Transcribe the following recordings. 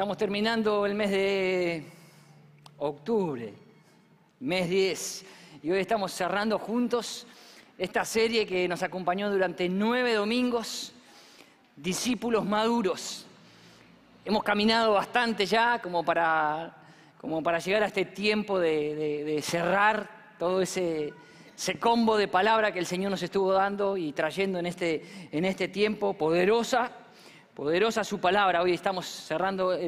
Estamos terminando el mes de octubre, mes 10, y hoy estamos cerrando juntos esta serie que nos acompañó durante nueve domingos, discípulos maduros. Hemos caminado bastante ya como para, como para llegar a este tiempo de, cerrar todo ese, ese combo de palabra que el Señor nos estuvo dando y trayendo en este, en este tiempo, poderosa, poderosa su palabra. Hoy estamos cerrando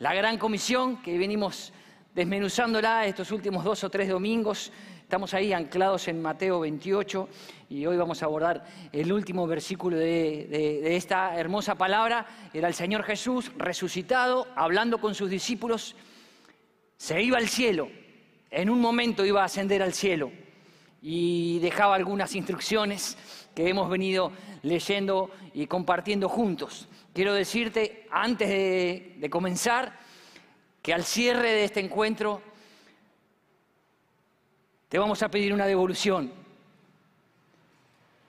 la gran comisión que venimos desmenuzándola estos últimos dos o tres domingos. Estamos ahí anclados en Mateo 28 y hoy vamos a abordar el último versículo de, esta hermosa palabra. Era el Señor Jesús resucitado, hablando con sus discípulos. Se iba al cielo, en un momento iba a ascender al cielo y dejaba algunas instrucciones que hemos venido leyendo y compartiendo juntos. Quiero decirte, antes de, comenzar, que al cierre de este encuentro te vamos a pedir una devolución.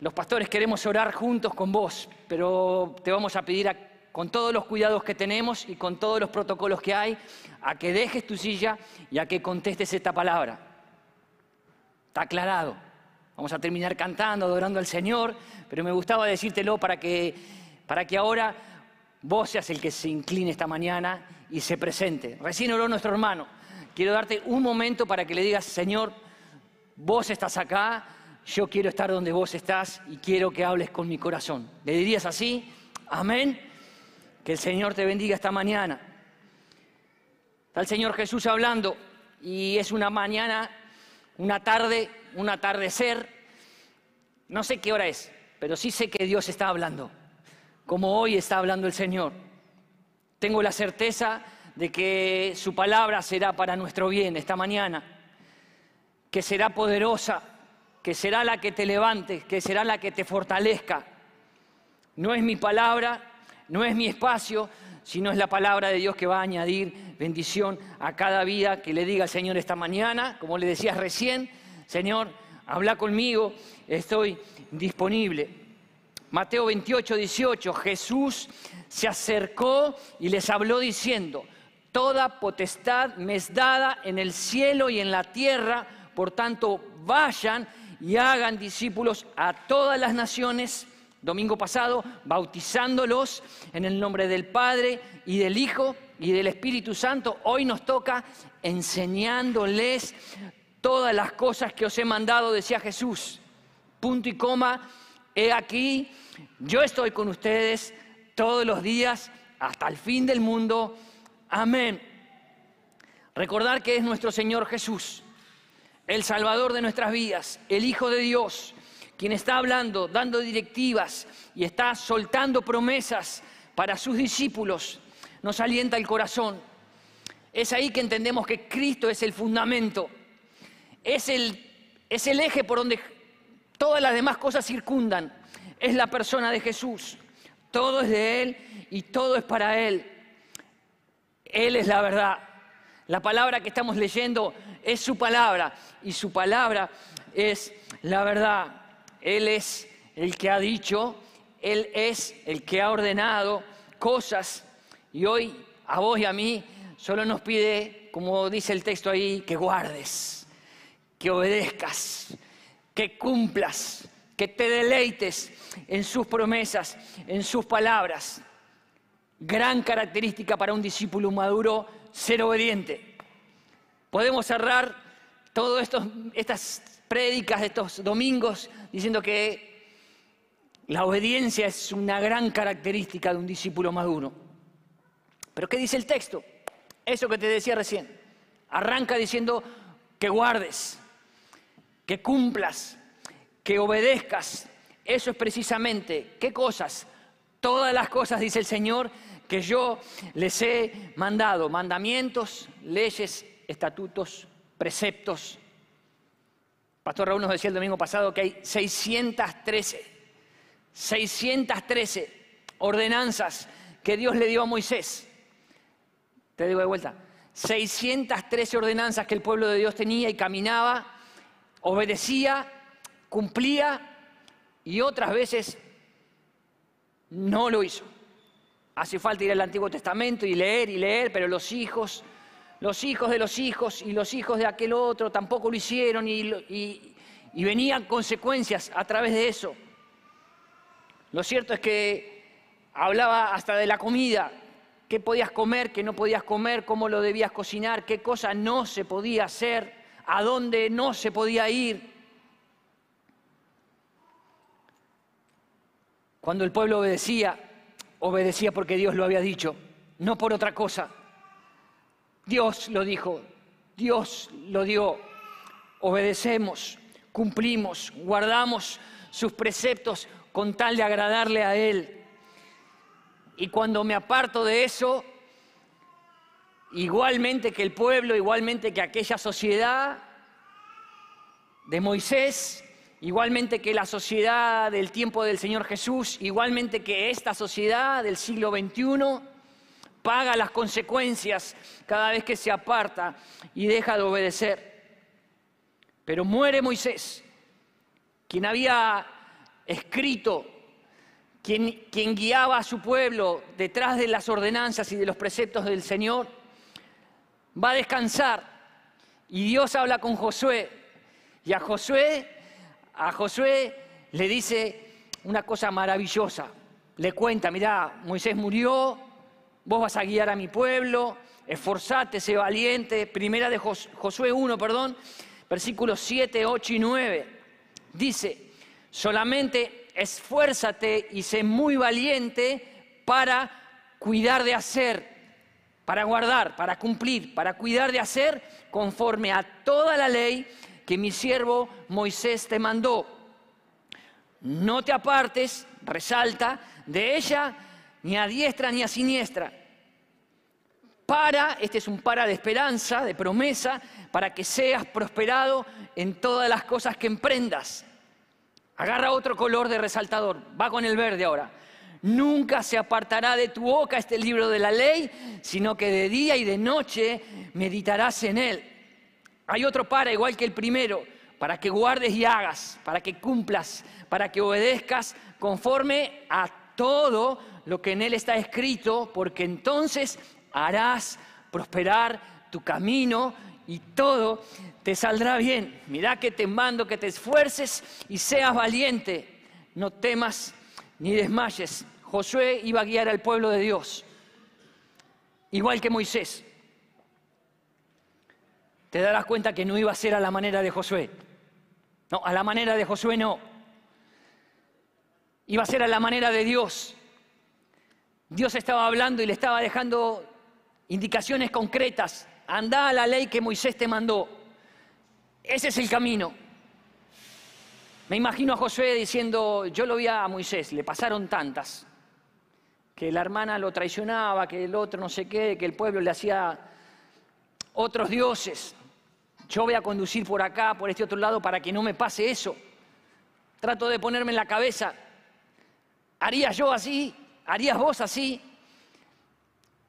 Los pastores queremos orar juntos con vos, pero te vamos a pedir con todos los cuidados que tenemos y con todos los protocolos que hay, a que dejes tu silla y a que contestes esta palabra. Está aclarado. Vamos a terminar cantando, adorando al Señor, pero me gustaba decírtelo para que, para que ahora vos seas el que se incline esta mañana y se presente. Recién oró nuestro hermano. Quiero darte un momento para que le digas, Señor, vos estás acá, yo quiero estar donde vos estás y quiero que hables con mi corazón. ¿Le dirías así? Amén. Que el Señor te bendiga esta mañana. Está el Señor Jesús hablando y es una mañana una tarde, un atardecer, no sé qué hora es, pero sí sé que Dios está hablando, como hoy está hablando el Señor. Tengo la certeza de que su palabra será para nuestro bien esta mañana, que será poderosa, que será la que te levante, que será la que te fortalezca. No es mi palabra, no es mi espacio, sino es la palabra de Dios que va a añadir bendición a cada vida que le diga al Señor esta mañana, como le decías recién, Señor, habla conmigo, estoy disponible. Mateo 28, 18, Jesús se acercó y les habló diciendo, Toda potestad me es dada en el cielo y en la tierra, por tanto vayan y hagan discípulos a todas las naciones domingo pasado, bautizándolos en el nombre del Padre y del Hijo y del Espíritu Santo. Hoy nos toca enseñándoles todas las cosas que os he mandado, decía Jesús. Punto y coma, he aquí, yo estoy con ustedes todos los días hasta el fin del mundo. Amén. Recordar que es nuestro Señor Jesús, el Salvador de nuestras vidas, el Hijo de Dios quien está hablando, dando directivas y está soltando promesas para sus discípulos, nos alienta el corazón. Es ahí que entendemos que Cristo es el fundamento, es el, es el eje por donde todas las demás cosas circundan, es la persona de Jesús. Todo es de Él y todo es para Él. Él es la verdad. La palabra que estamos leyendo es su palabra y su palabra es la verdad. Él es el que ha dicho, Él es el que ha ordenado cosas y hoy a vos y a mí solo nos pide, como dice el texto ahí, que guardes, que obedezcas, que cumplas, que te deleites en sus promesas, en sus palabras. Gran característica para un discípulo maduro, ser obediente. Podemos cerrar todas estas prédicas de estos domingos diciendo que la obediencia es una gran característica de un discípulo maduro. Pero ¿qué dice el texto? Eso que te decía recién. Arranca diciendo que guardes, que cumplas, que obedezcas. Eso es precisamente, ¿qué cosas? Todas las cosas, dice el Señor, que yo les he mandado. Mandamientos, leyes, estatutos, preceptos, Pastor Raúl nos decía el domingo pasado que hay 613, 613 ordenanzas que Dios le dio a Moisés. Te digo de vuelta, 613 ordenanzas que el pueblo de Dios tenía y caminaba, obedecía, cumplía y otras veces no lo hizo. Hace falta ir al Antiguo Testamento y leer y leer, pero los hijos, los hijos de los hijos y los hijos de aquel otro tampoco lo hicieron y, venían consecuencias a través de eso. Lo cierto es que hablaba hasta de la comida, qué podías comer, qué no podías comer, cómo lo debías cocinar, qué cosa no se podía hacer, a dónde no se podía ir. Cuando el pueblo obedecía, obedecía porque Dios lo había dicho, no por otra cosa. Dios lo dijo, Dios lo dio. Obedecemos, cumplimos, guardamos sus preceptos con tal de agradarle a Él. Y cuando me aparto de eso, igualmente que el pueblo, igualmente que aquella sociedad de Moisés, igualmente que la sociedad del tiempo del Señor Jesús, igualmente que esta sociedad del siglo XXI, paga las consecuencias cada vez que se aparta y deja de obedecer. Pero muere Moisés, quien había escrito, quien, guiaba a su pueblo detrás de las ordenanzas y de los preceptos del Señor, va a descansar. Y Dios habla con Josué. Y a Josué a Josué le dice una cosa maravillosa. Le cuenta, mirá, Moisés murió, vos vas a guiar a mi pueblo, esforzate, sé valiente. Primera de Josué 1, perdón, versículos 7, 8 y 9. Dice, solamente esfuérzate y sé muy valiente para cuidar de hacer, para guardar, para cumplir, para cuidar de hacer conforme a toda la ley que mi siervo Moisés te mandó. No te apartes, resalta, de ella ni a diestra ni a siniestra. Para, este es un para de esperanza, de promesa, para que seas prosperado en todas las cosas que emprendas. Agarra otro color de resaltador, va con el verde ahora. Nunca se apartará de tu boca este libro de la ley, sino que de día y de noche meditarás en él hay otro para, igual que el primero, para que guardes y hagas, para que cumplas, para que obedezcas conforme a todo lo que en él está escrito, porque entonces harás prosperar tu camino y todo te saldrá bien. Mirá que te mando que te esfuerces y seas valiente, no temas ni desmayes. Josué iba a guiar al pueblo de Dios, igual que Moisés te darás cuenta que no iba a ser a la manera de Josué. No, a la manera de Josué no. Iba a ser a la manera de Dios. Dios estaba hablando y le estaba dejando indicaciones concretas. Anda a la ley que Moisés te mandó. Ese es el camino. Me imagino a Josué diciendo, yo lo vi a Moisés, le pasaron tantas, que la hermana lo traicionaba, que el otro no sé qué, que el pueblo le hacía otros dioses. Yo voy a conducir por acá, por este otro lado, para que no me pase eso. Trato de ponerme en la cabeza, ¿harías yo así? ¿Harías vos así?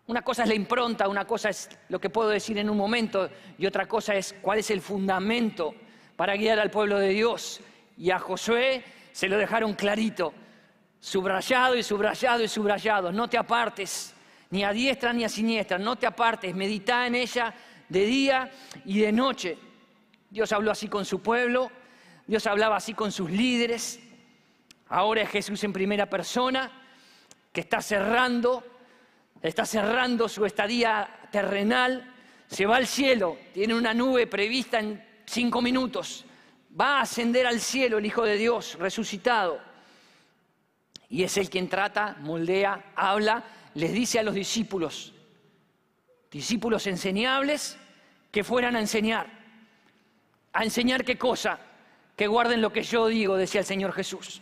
Una cosa es la impronta, una cosa es lo que puedo decir en un momento y otra cosa es cuál es el fundamento para guiar al pueblo de Dios. Y a Josué se lo dejaron clarito, subrayado y subrayado y subrayado. No te apartes, ni a diestra ni a siniestra, no te apartes, medita en ella de día y de noche. Dios habló así con su pueblo, Dios hablaba así con sus líderes. Ahora es Jesús en primera persona que está cerrando, está cerrando su estadía terrenal, se va al cielo, tiene una nube prevista en cinco minutos, va a ascender al cielo el Hijo de Dios resucitado. Y es el quien trata, moldea, habla, les dice a los discípulos, discípulos enseñables que fueran a enseñar. ¿A enseñar qué cosa? Que guarden lo que yo digo, decía el Señor Jesús.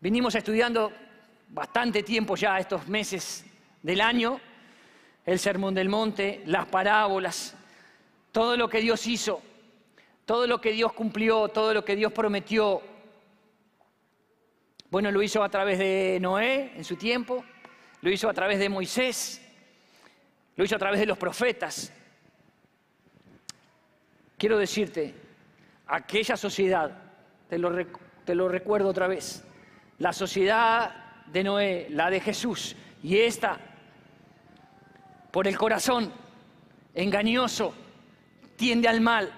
Vinimos estudiando bastante tiempo ya, estos meses del año, el Sermón del Monte, las parábolas, todo lo que Dios hizo, todo lo que Dios cumplió, todo lo que Dios prometió. Bueno, lo hizo a través de Noé en su tiempo, lo hizo a través de Moisés, lo hizo a través de los profetas. Quiero decirte, aquella sociedad, te lo, te lo recuerdo otra vez, la sociedad de Noé, la de Jesús, y esta, por el corazón engañoso, tiende al mal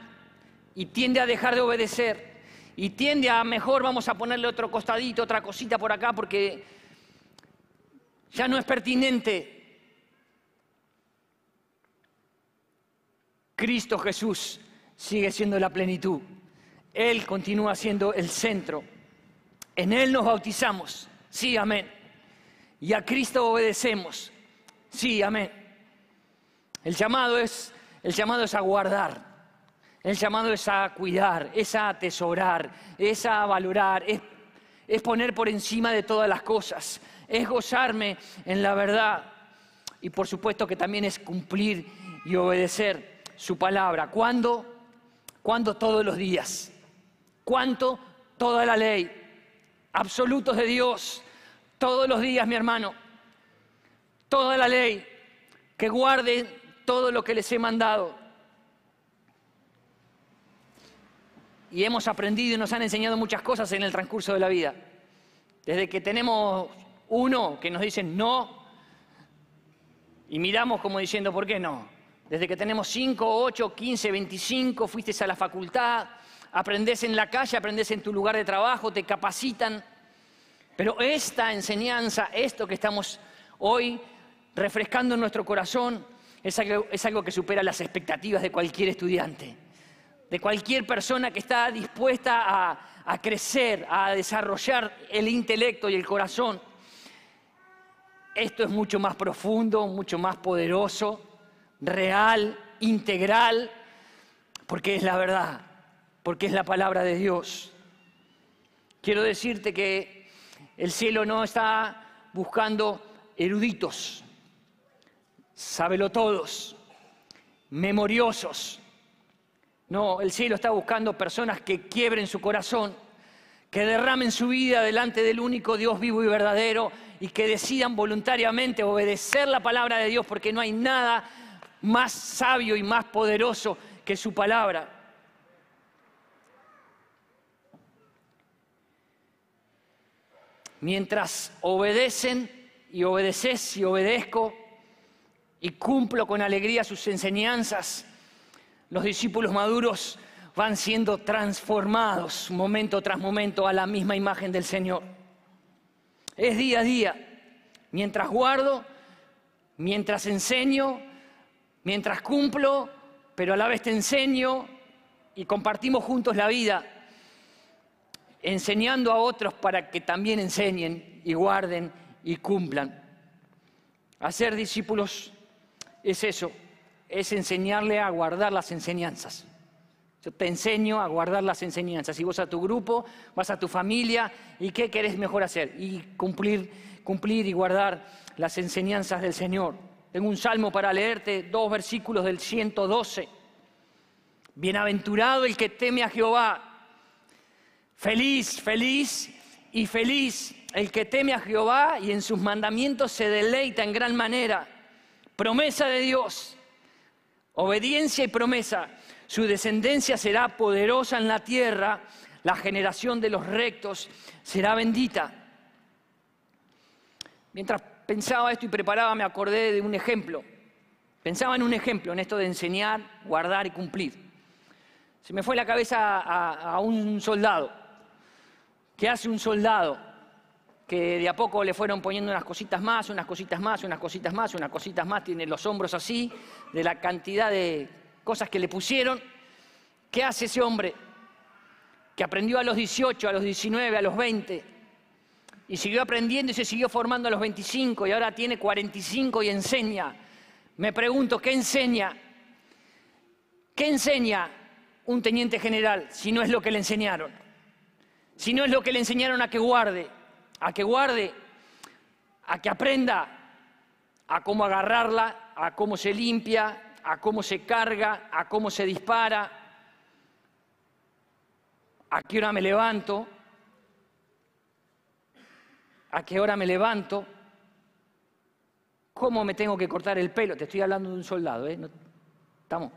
y tiende a dejar de obedecer y tiende a mejor vamos a ponerle otro costadito, otra cosita por acá porque ya no es pertinente. Cristo Jesús sigue siendo la plenitud. Él continúa siendo el centro. En Él nos bautizamos. Sí, amén. Y a Cristo obedecemos. Sí, amén. El llamado es, el llamado es a guardar. El llamado es a cuidar, es a atesorar, es a valorar, es, es poner por encima de todas las cosas, es gozarme en la verdad. Y por supuesto que también es cumplir y obedecer su palabra. ¿Cuándo? ¿Cuándo todos los días? ¿Cuánto? Toda la ley. Absolutos de Dios. Todos los días, mi hermano. Toda la ley. Que guarden todo lo que les he mandado. Y hemos aprendido y nos han enseñado muchas cosas en el transcurso de la vida. Desde que tenemos uno que nos dice no y miramos como diciendo, ¿por qué no? Desde que tenemos 5, 8, 15, 25, fuiste a la facultad, aprendes en la calle, aprendes en tu lugar de trabajo, te capacitan. Pero esta enseñanza, esto que estamos hoy refrescando en nuestro corazón, es algo que supera las expectativas de cualquier estudiante de cualquier persona que está dispuesta a, crecer, a desarrollar el intelecto y el corazón. Esto es mucho más profundo, mucho más poderoso, real, integral, porque es la verdad, porque es la palabra de Dios. Quiero decirte que el cielo no está buscando eruditos, sábelo todos, memoriosos, no, el cielo está buscando personas que quiebren su corazón, que derramen su vida delante del único Dios vivo y verdadero y que decidan voluntariamente obedecer la palabra de Dios porque no hay nada más sabio y más poderoso que su palabra. Mientras obedecen y obedeces y obedezco y cumplo con alegría sus enseñanzas, los discípulos maduros van siendo transformados momento tras momento a la misma imagen del Señor. Es día a día. Mientras guardo, mientras enseño, mientras cumplo, pero a la vez te enseño y compartimos juntos la vida, enseñando a otros para que también enseñen y guarden y cumplan. Hacer discípulos es eso, es enseñarle a guardar las enseñanzas. Yo te enseño a guardar las enseñanzas. Y vos a tu grupo, vas a tu familia, ¿y qué querés mejor hacer? Y cumplir, cumplir y guardar las enseñanzas del Señor. Tengo un salmo para leerte, dos versículos del 112. Bienaventurado el que teme a Jehová. Feliz, feliz y feliz el que teme a Jehová y en sus mandamientos se deleita en gran manera. Promesa de Dios Obediencia y promesa. Su descendencia será poderosa en la tierra, la generación de los rectos será bendita. Mientras pensaba esto y preparaba, me acordé de un ejemplo. Pensaba en un ejemplo, en esto de enseñar, guardar y cumplir. Se me fue la cabeza a, un soldado. ¿Qué hace un soldado? Que de a poco le fueron poniendo unas cositas más, unas cositas más, unas cositas más, unas cositas más, tiene los hombros así, de la cantidad de cosas que le pusieron. ¿Qué hace ese hombre que aprendió a los 18, a los 19, a los 20 y siguió aprendiendo y se siguió formando a los 25 y ahora tiene 45 y enseña? Me pregunto, ¿qué enseña? ¿Qué enseña un teniente general si no es lo que le enseñaron? Si no es lo que le enseñaron a que guarde, a que guarde, a que aprenda a cómo agarrarla, a cómo se limpia, a cómo se carga, a cómo se dispara, a qué hora me levanto, a qué hora me levanto, cómo me tengo que cortar el pelo. Te estoy hablando de un soldado, ¿eh? ¿Estamos?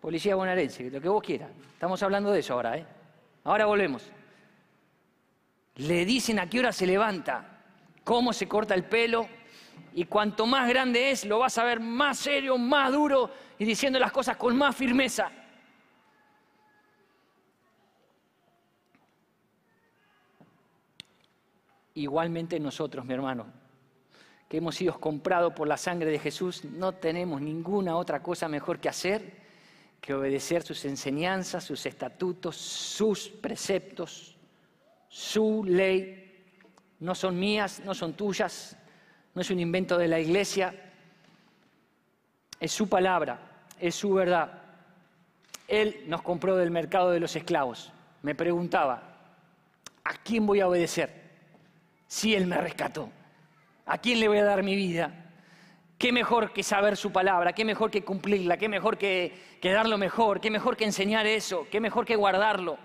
Policía bonaerense, lo que vos quieras. Estamos hablando de eso ahora, ¿eh? Ahora volvemos. Le dicen a qué hora se levanta, cómo se corta el pelo, y cuanto más grande es, lo vas a ver más serio, más duro y diciendo las cosas con más firmeza. Igualmente nosotros, mi hermano, que hemos sido comprados por la sangre de Jesús, no tenemos ninguna otra cosa mejor que hacer que obedecer sus enseñanzas, sus estatutos, sus preceptos, su ley. No son mías, no son tuyas, no es un invento de la iglesia, es su palabra, es su verdad. Él nos compró del mercado de los esclavos. Me preguntaba, ¿a quién voy a obedecer? Si Él me rescató, ¿a quién le voy a dar mi vida? ¿Qué mejor que saber su palabra? ¿Qué mejor que cumplirla? ¿Qué mejor que, que dar lo mejor? ¿Qué mejor que enseñar eso? ¿Qué mejor que guardarlo?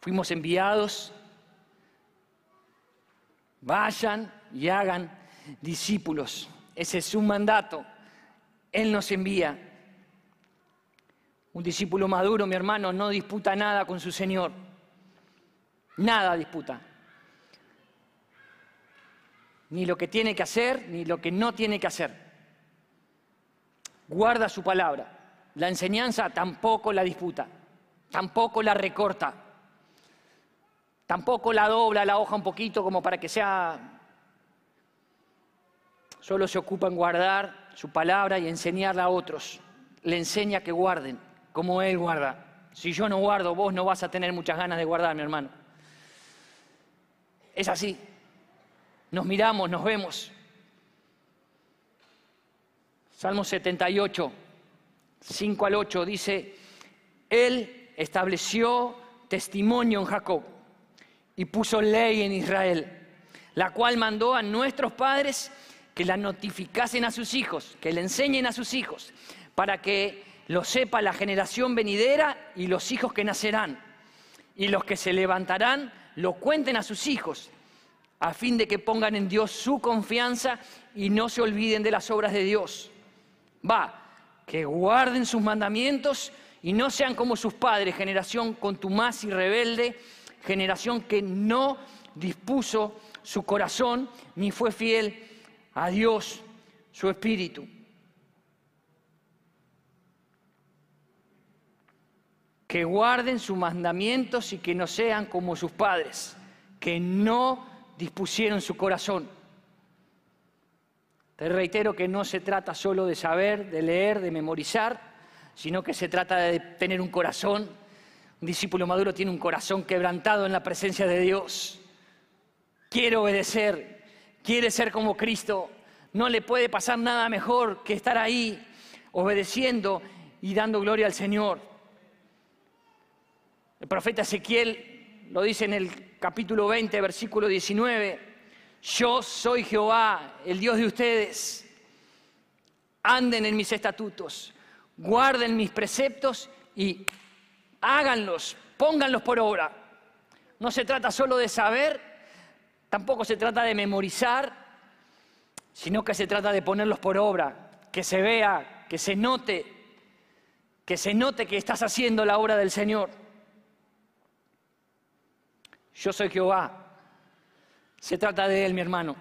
Fuimos enviados Vayan y hagan discípulos. Ese es su mandato. Él nos envía. Un discípulo maduro, mi hermano, no disputa nada con su Señor. Nada disputa. Ni lo que tiene que hacer, ni lo que no tiene que hacer. Guarda su palabra. La enseñanza tampoco la disputa, tampoco la recorta. Tampoco la dobla la hoja un poquito como para que sea... Solo se ocupa en guardar su palabra y enseñarla a otros. Le enseña que guarden, como Él guarda. Si yo no guardo, vos no vas a tener muchas ganas de guardar, mi hermano. Es así. Nos miramos, nos vemos. Salmo 78, 5 al 8 dice, Él estableció testimonio en Jacob y puso ley en Israel, la cual mandó a nuestros padres que la notificasen a sus hijos, que le enseñen a sus hijos, para que lo sepa la generación venidera y los hijos que nacerán. Y los que se levantarán lo cuenten a sus hijos, a fin de que pongan en Dios su confianza y no se olviden de las obras de Dios. Va, que guarden sus mandamientos y no sean como sus padres, generación contumaz y rebelde generación que no dispuso su corazón ni fue fiel a Dios, su espíritu. Que guarden sus mandamientos y que no sean como sus padres, que no dispusieron su corazón. Te reitero que no se trata solo de saber, de leer, de memorizar, sino que se trata de tener un corazón un discípulo maduro tiene un corazón quebrantado en la presencia de Dios. Quiere obedecer, quiere ser como Cristo. No le puede pasar nada mejor que estar ahí obedeciendo y dando gloria al Señor. El profeta Ezequiel lo dice en el capítulo 20, versículo 19. Yo soy Jehová, el Dios de ustedes. Anden en mis estatutos, guarden mis preceptos y háganlos, pónganlos por obra. No se trata solo de saber, tampoco se trata de memorizar, sino que se trata de ponerlos por obra, que se vea, que se note, que se note que estás haciendo la obra del Señor. Yo soy Jehová. Se trata de Él, mi hermano.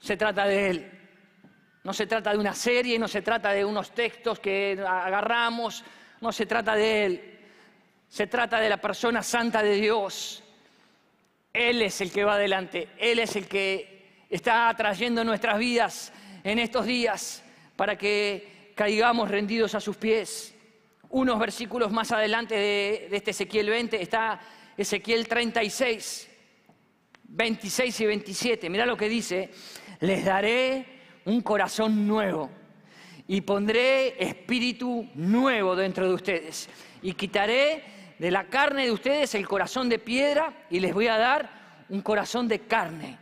Se trata de Él. No se trata de una serie, no se trata de unos textos que agarramos, no se trata de Él. Se trata de la persona santa de Dios. Él es el que va adelante. Él es el que está trayendo nuestras vidas en estos días para que caigamos rendidos a sus pies. Unos versículos más adelante de, este Ezequiel 20 está Ezequiel 36, 26 y 27. Mira lo que dice. Les daré un corazón nuevo y pondré espíritu nuevo dentro de ustedes y quitaré de la carne de ustedes el corazón de piedra y les voy a dar un corazón de carne.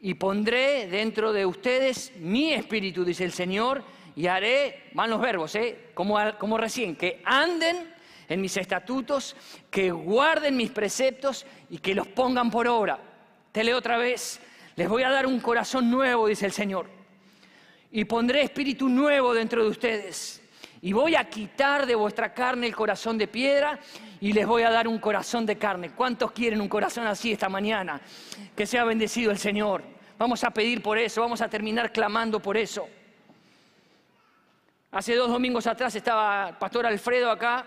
Y pondré dentro de ustedes mi espíritu, dice el Señor, y haré, van los verbos, ¿eh? como, como recién, que anden en mis estatutos, que guarden mis preceptos y que los pongan por obra. Te leo otra vez, les voy a dar un corazón nuevo, dice el Señor, y pondré espíritu nuevo dentro de ustedes Y voy a quitar de vuestra carne el corazón de piedra y les voy a dar un corazón de carne. ¿Cuántos quieren un corazón así esta mañana? Que sea bendecido el Señor. Vamos a pedir por eso, vamos a terminar clamando por eso. Hace dos domingos atrás estaba el pastor Alfredo acá,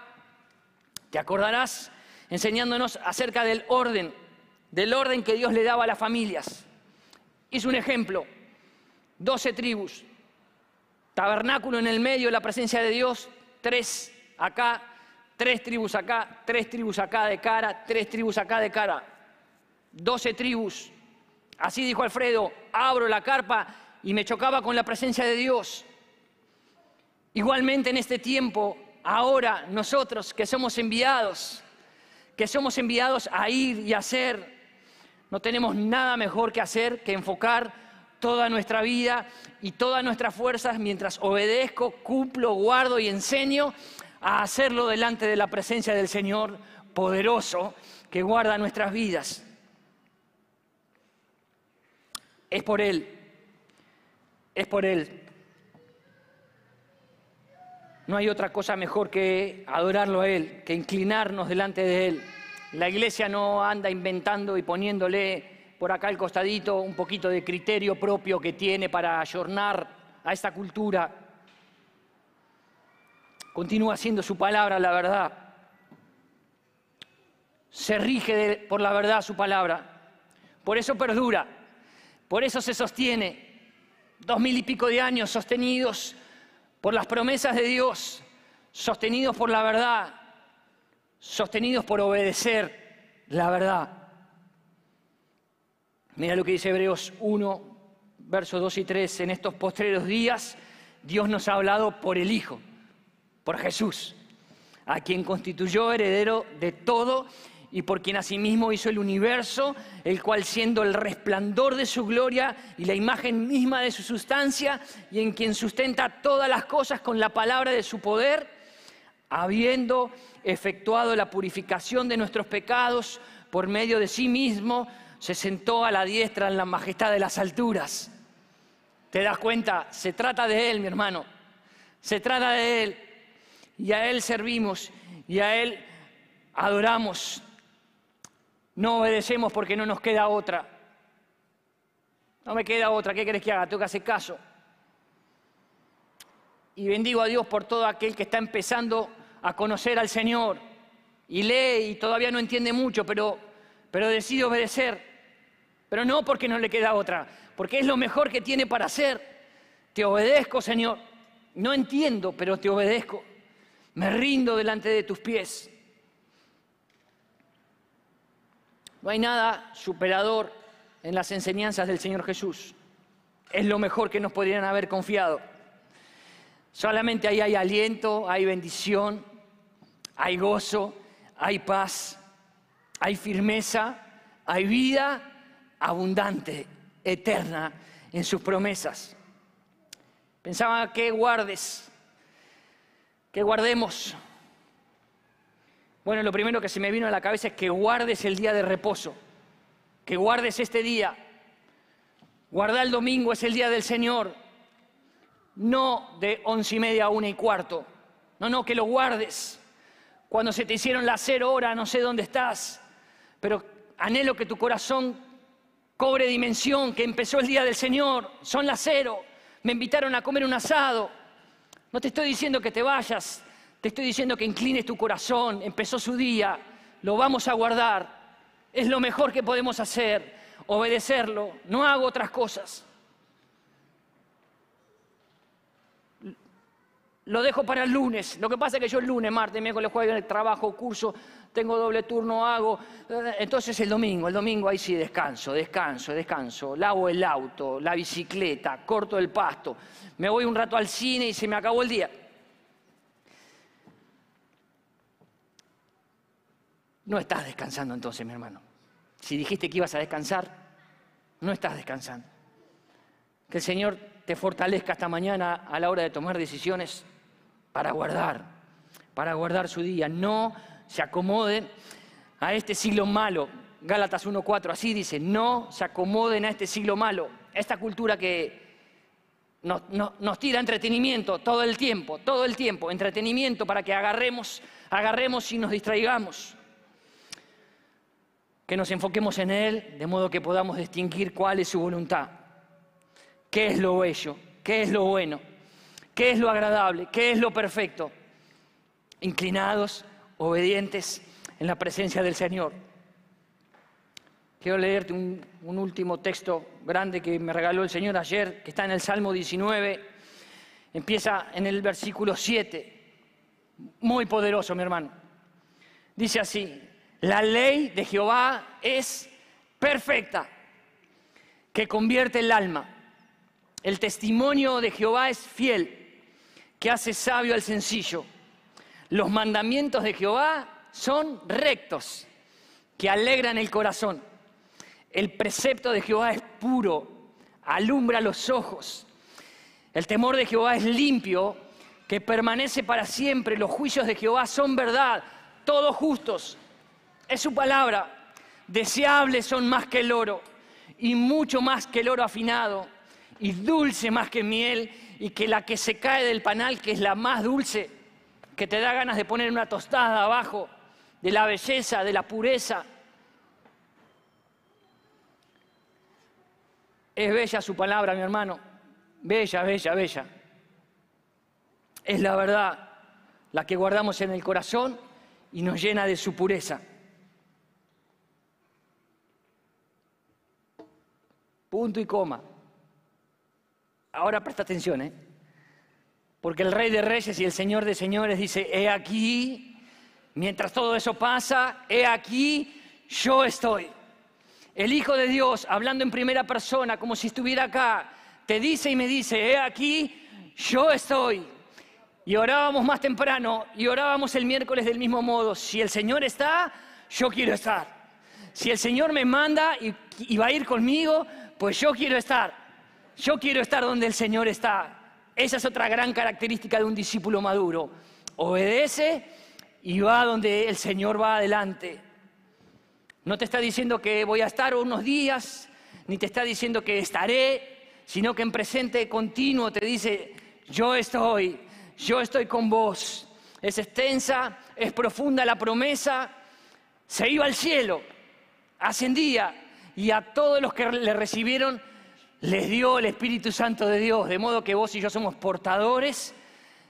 te acordarás, enseñándonos acerca del orden, del orden que Dios le daba a las familias. Hizo un ejemplo, doce tribus, tabernáculo en el medio, la presencia de Dios, tres acá, tres tribus acá, tres tribus acá de cara, tres tribus acá de cara, doce tribus. Así dijo Alfredo, abro la carpa y me chocaba con la presencia de Dios. Igualmente en este tiempo, ahora nosotros que somos enviados, que somos enviados a ir y hacer, no tenemos nada mejor que hacer que enfocar toda nuestra vida y todas nuestras fuerzas mientras obedezco, cumplo, guardo y enseño a hacerlo delante de la presencia del Señor poderoso que guarda nuestras vidas. Es por Él, es por Él. No hay otra cosa mejor que adorarlo a Él, que inclinarnos delante de Él. La iglesia no anda inventando y poniéndole por acá al costadito un poquito de criterio propio que tiene para ayornar a esta cultura. Continúa siendo su palabra la verdad. Se rige por la verdad su palabra. Por eso perdura. Por eso se sostiene. Dos mil y pico de años sostenidos por las promesas de Dios, sostenidos por la verdad, sostenidos por obedecer la verdad. Mira lo que dice Hebreos 1, versos 2 y 3. En estos postreros días Dios nos ha hablado por el Hijo, por Jesús, a quien constituyó heredero de todo y por quien asimismo hizo el universo, el cual siendo el resplandor de su gloria y la imagen misma de su sustancia, y en quien sustenta todas las cosas con la palabra de su poder, habiendo efectuado la purificación de nuestros pecados por medio de sí mismo, se sentó a la diestra en la majestad de las alturas. ¿Te das cuenta? Se trata de Él, mi hermano. Se trata de Él. Y a Él servimos y a Él adoramos. No obedecemos porque no nos queda otra. No me queda otra. ¿Qué querés que haga? Tengo que hacer caso. Y bendigo a Dios por todo aquel que está empezando a conocer al Señor. Y lee y todavía no entiende mucho, pero, pero decide obedecer. Pero no porque no le queda otra, porque es lo mejor que tiene para hacer. Te obedezco, Señor. No entiendo, pero te obedezco. Me rindo delante de tus pies. No hay nada superador en las enseñanzas del Señor Jesús. Es lo mejor que nos podrían haber confiado. Solamente ahí hay aliento, hay bendición, hay gozo, hay paz, hay firmeza, hay vida abundante, eterna en sus promesas. Pensaba que guardes, que guardemos. Bueno, lo primero que se me vino a la cabeza es que guardes el día de reposo, que guardes este día. Guarda el domingo, es el día del Señor, no de once y media a una y cuarto. No, no, que lo guardes. Cuando se te hicieron las cero horas, no sé dónde estás, pero anhelo que tu corazón cobre dimensión, que empezó el día del Señor, son las cero, me invitaron a comer un asado. No te estoy diciendo que te vayas, te estoy diciendo que inclines tu corazón, empezó su día, lo vamos a guardar, es lo mejor que podemos hacer, obedecerlo, no hago otras cosas. Lo dejo para el lunes. Lo que pasa es que yo el lunes, martes, miércoles, jueves, el trabajo, curso, tengo doble turno, hago. Entonces el domingo, el domingo ahí sí descanso, descanso, descanso. Lavo el auto, la bicicleta, corto el pasto. Me voy un rato al cine y se me acabó el día. No estás descansando entonces, mi hermano. Si dijiste que ibas a descansar, no estás descansando. Que el Señor te fortalezca esta mañana a la hora de tomar decisiones para guardar, para guardar su día. No se acomoden a este siglo malo. Gálatas 1.4, así dice, no se acomoden a este siglo malo, esta cultura que nos, tira entretenimiento todo el tiempo, todo el tiempo, entretenimiento para que agarremos, agarremos y nos distraigamos. Que nos enfoquemos en Él de modo que podamos distinguir cuál es su voluntad, qué es lo bello, qué es lo bueno, qué es lo agradable, qué es lo perfecto. Inclinados, obedientes en la presencia del Señor. Quiero leerte un, último texto grande que me regaló el Señor ayer, que está en el Salmo 19. Empieza en el versículo 7. Muy poderoso, mi hermano. Dice así, la ley de Jehová es perfecta, que convierte el alma. El testimonio de Jehová es fiel, que hace sabio al sencillo. Los mandamientos de Jehová son rectos, que alegran el corazón. El precepto de Jehová es puro, alumbra los ojos. El temor de Jehová es limpio, que permanece para siempre. Los juicios de Jehová son verdad, todos justos. Es su palabra. Deseables son más que el oro y mucho más que el oro afinado y dulce más que miel y que la que se cae del panal, que es la más dulce, que te da ganas de poner una tostada abajo, de la belleza, de la pureza. Es bella su palabra, mi hermano. Bella, bella, bella. Es la verdad, la que guardamos en el corazón y nos llena de su pureza. Punto y coma. Ahora presta atención, ¿eh? Porque el Rey de Reyes y el Señor de Señores dice, he aquí, mientras todo eso pasa, he aquí, yo estoy. El Hijo de Dios, hablando en primera persona, como si estuviera acá, te dice y me dice, he aquí, yo estoy. Y orábamos más temprano y orábamos el miércoles del mismo modo. Si el Señor está, yo quiero estar. Si el Señor me manda y, va a ir conmigo, pues yo quiero estar. Yo quiero estar donde el Señor está. Esa es otra gran característica de un discípulo maduro. Obedece y va donde el Señor va adelante. No te está diciendo que voy a estar unos días, ni te está diciendo que estaré, sino que en presente continuo te dice, yo estoy, yo estoy con vos. Es extensa, es profunda la promesa. Se iba al cielo, ascendía y a todos los que le recibieron les dio el Espíritu Santo de Dios, de modo que vos y yo somos portadores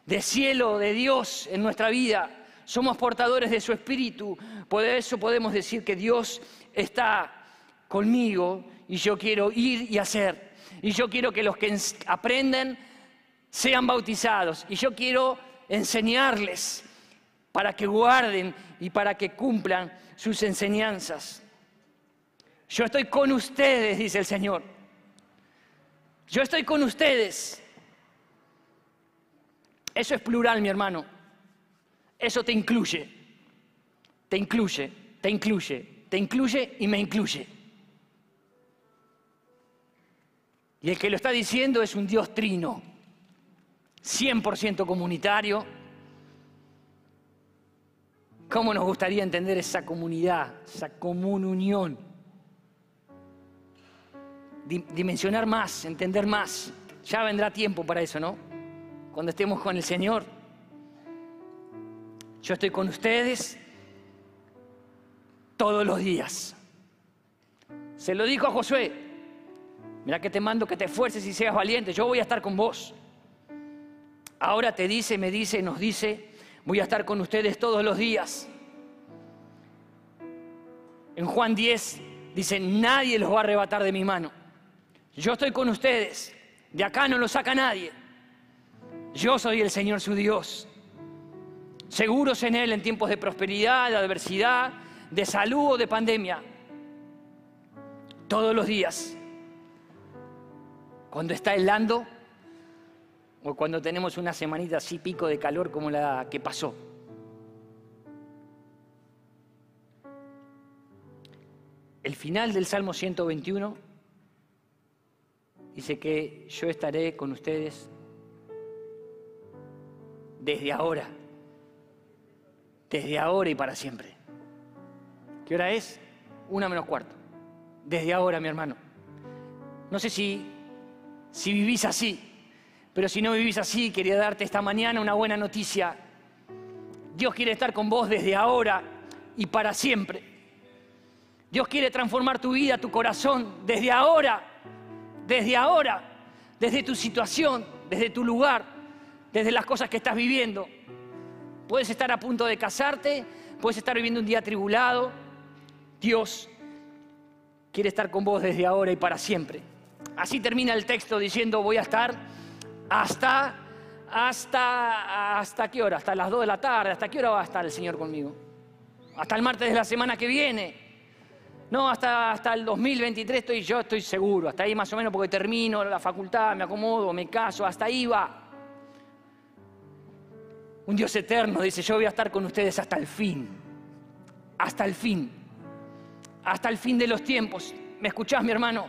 de cielo, de Dios en nuestra vida somos portadores de su espíritu. Por eso podemos decir que Dios está conmigo y yo quiero ir y hacer. Y yo quiero que los que aprenden sean bautizados. Y yo quiero enseñarles para que guarden y para que cumplan sus enseñanzas. Yo estoy con ustedes, dice el Señor. Yo estoy con ustedes. Eso es plural, mi hermano. Eso te incluye, te incluye, te incluye, te incluye y me incluye. Y el que lo está diciendo es un Dios trino, 100% comunitario. ¿Cómo nos gustaría entender esa comunidad, esa común unión? Dimensionar más, entender más. Ya vendrá tiempo para eso, ¿no? Cuando estemos con el Señor. Yo estoy con ustedes todos los días. Se lo dijo a Josué. Mira que te mando que te esfuerces y seas valiente. Yo voy a estar con vos. Ahora te dice, me dice, nos dice, voy a estar con ustedes todos los días. En Juan 10 dice, nadie los va a arrebatar de mi mano. Yo estoy con ustedes. De acá no lo saca nadie. Yo soy el Señor su Dios seguros en Él en tiempos de prosperidad, de adversidad, de salud o de pandemia. Todos los días. Cuando está helando o cuando tenemos una semanita así pico de calor como la que pasó. El final del Salmo 121 dice que yo estaré con ustedes desde ahora desde ahora y para siempre. ¿Qué hora es? Una menos cuarto. Desde ahora, mi hermano. No sé si, si vivís así, Pero si no vivís así, quería darte esta mañana una buena noticia. Dios quiere estar con vos desde ahora y para siempre. Dios quiere transformar tu vida, tu corazón, desde ahora, desde ahora, desde tu situación, desde tu lugar, desde las cosas que estás viviendo. Puedes estar a punto de casarte, puedes estar viviendo un día tribulado. Dios quiere estar con vos desde ahora y para siempre. Así termina el texto diciendo, voy a estar hasta, hasta, hasta qué hora, hasta las 2 de la tarde, hasta qué hora va a estar el Señor conmigo. Hasta el martes de la semana que viene. No, hasta, hasta el 2023 estoy yo, estoy seguro. Hasta ahí más o menos porque termino la facultad, me acomodo, me caso, hasta ahí va. Un Dios eterno dice, yo voy a estar con ustedes hasta el fin. Hasta el fin. Hasta el fin de los tiempos. ¿Me escuchás, mi hermano?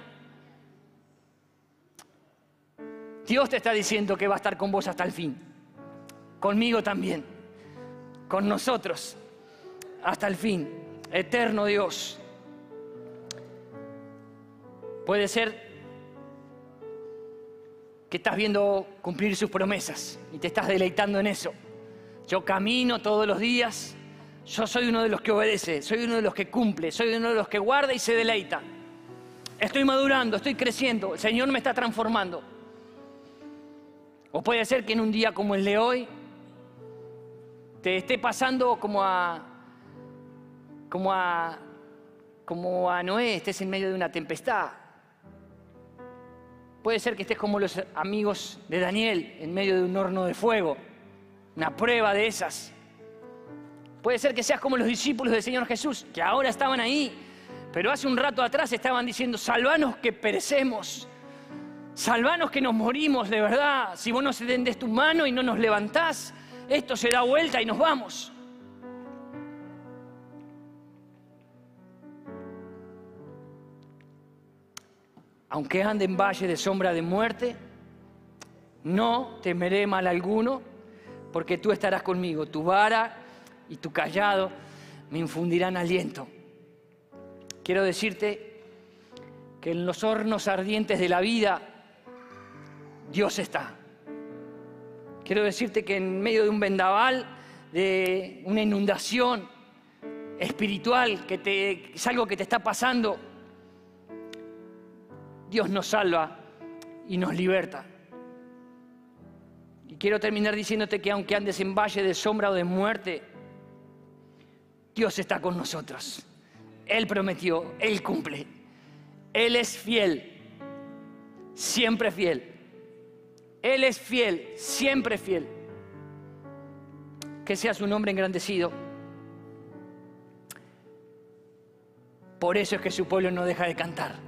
Dios te está diciendo que va a estar con vos hasta el fin. Conmigo también. Con nosotros. Hasta el fin. Eterno Dios. Puede ser que estás viendo cumplir sus promesas y te estás deleitando en eso. Yo camino todos los días. Yo soy uno de los que obedece, soy uno de los que cumple, soy uno de los que guarda y se deleita. Estoy madurando, estoy creciendo, el Señor me está transformando. O puede ser que en un día como el de hoy te esté pasando como a como a como a Noé, estés en medio de una tempestad. Puede ser que estés como los amigos de Daniel en medio de un horno de fuego una prueba de esas. Puede ser que seas como los discípulos del Señor Jesús, que ahora estaban ahí, pero hace un rato atrás estaban diciendo, salvanos que perecemos, salvanos que nos morimos de verdad, si vos no se tendes tu mano y no nos levantás, esto se da vuelta y nos vamos. Aunque ande en valle de sombra de muerte, no temeré mal alguno, porque tú estarás conmigo. Tu vara y tu callado me infundirán aliento. Quiero decirte que en los hornos ardientes de la vida Dios está. Quiero decirte que en medio de un vendaval, de una inundación espiritual, que te, es algo que te está pasando, Dios nos salva y nos liberta quiero terminar diciéndote que aunque andes en valle de sombra o de muerte, Dios está con nosotros. Él prometió, Él cumple. Él es fiel, siempre fiel. Él es fiel, siempre fiel. Que sea su nombre engrandecido. Por eso es que su pueblo no deja de cantar.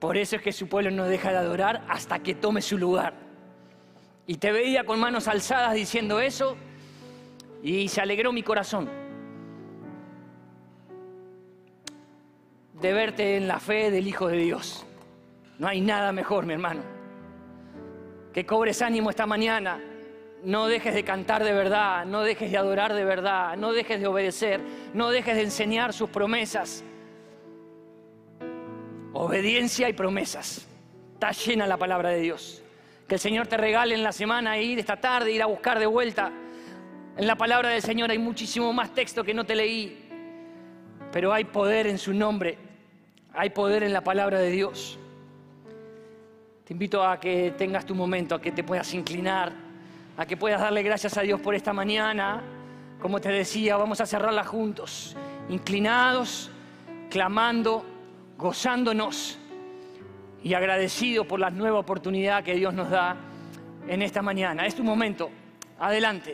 Por eso es que su pueblo no deja de adorar hasta que tome su lugar. Y te veía con manos alzadas diciendo eso y se alegró mi corazón de verte en la fe del Hijo de Dios. No hay nada mejor, mi hermano. Que cobres ánimo esta mañana. No dejes de cantar de verdad, no dejes de adorar de verdad, no dejes de obedecer, no dejes de enseñar sus promesas. Obediencia y promesas. Está llena la palabra de Dios. Que el Señor te regale en la semana ir esta tarde, ir a buscar de vuelta. En la palabra del Señor hay muchísimo más texto que no te leí, pero hay poder en su nombre, hay poder en la palabra de Dios. Te invito a que tengas tu momento, a que te puedas inclinar, a que puedas darle gracias a Dios por esta mañana. Como te decía, vamos a cerrarla juntos, inclinados, clamando, gozándonos y agradecido por la nueva oportunidad que Dios nos da en esta mañana. Es tu momento. Adelante.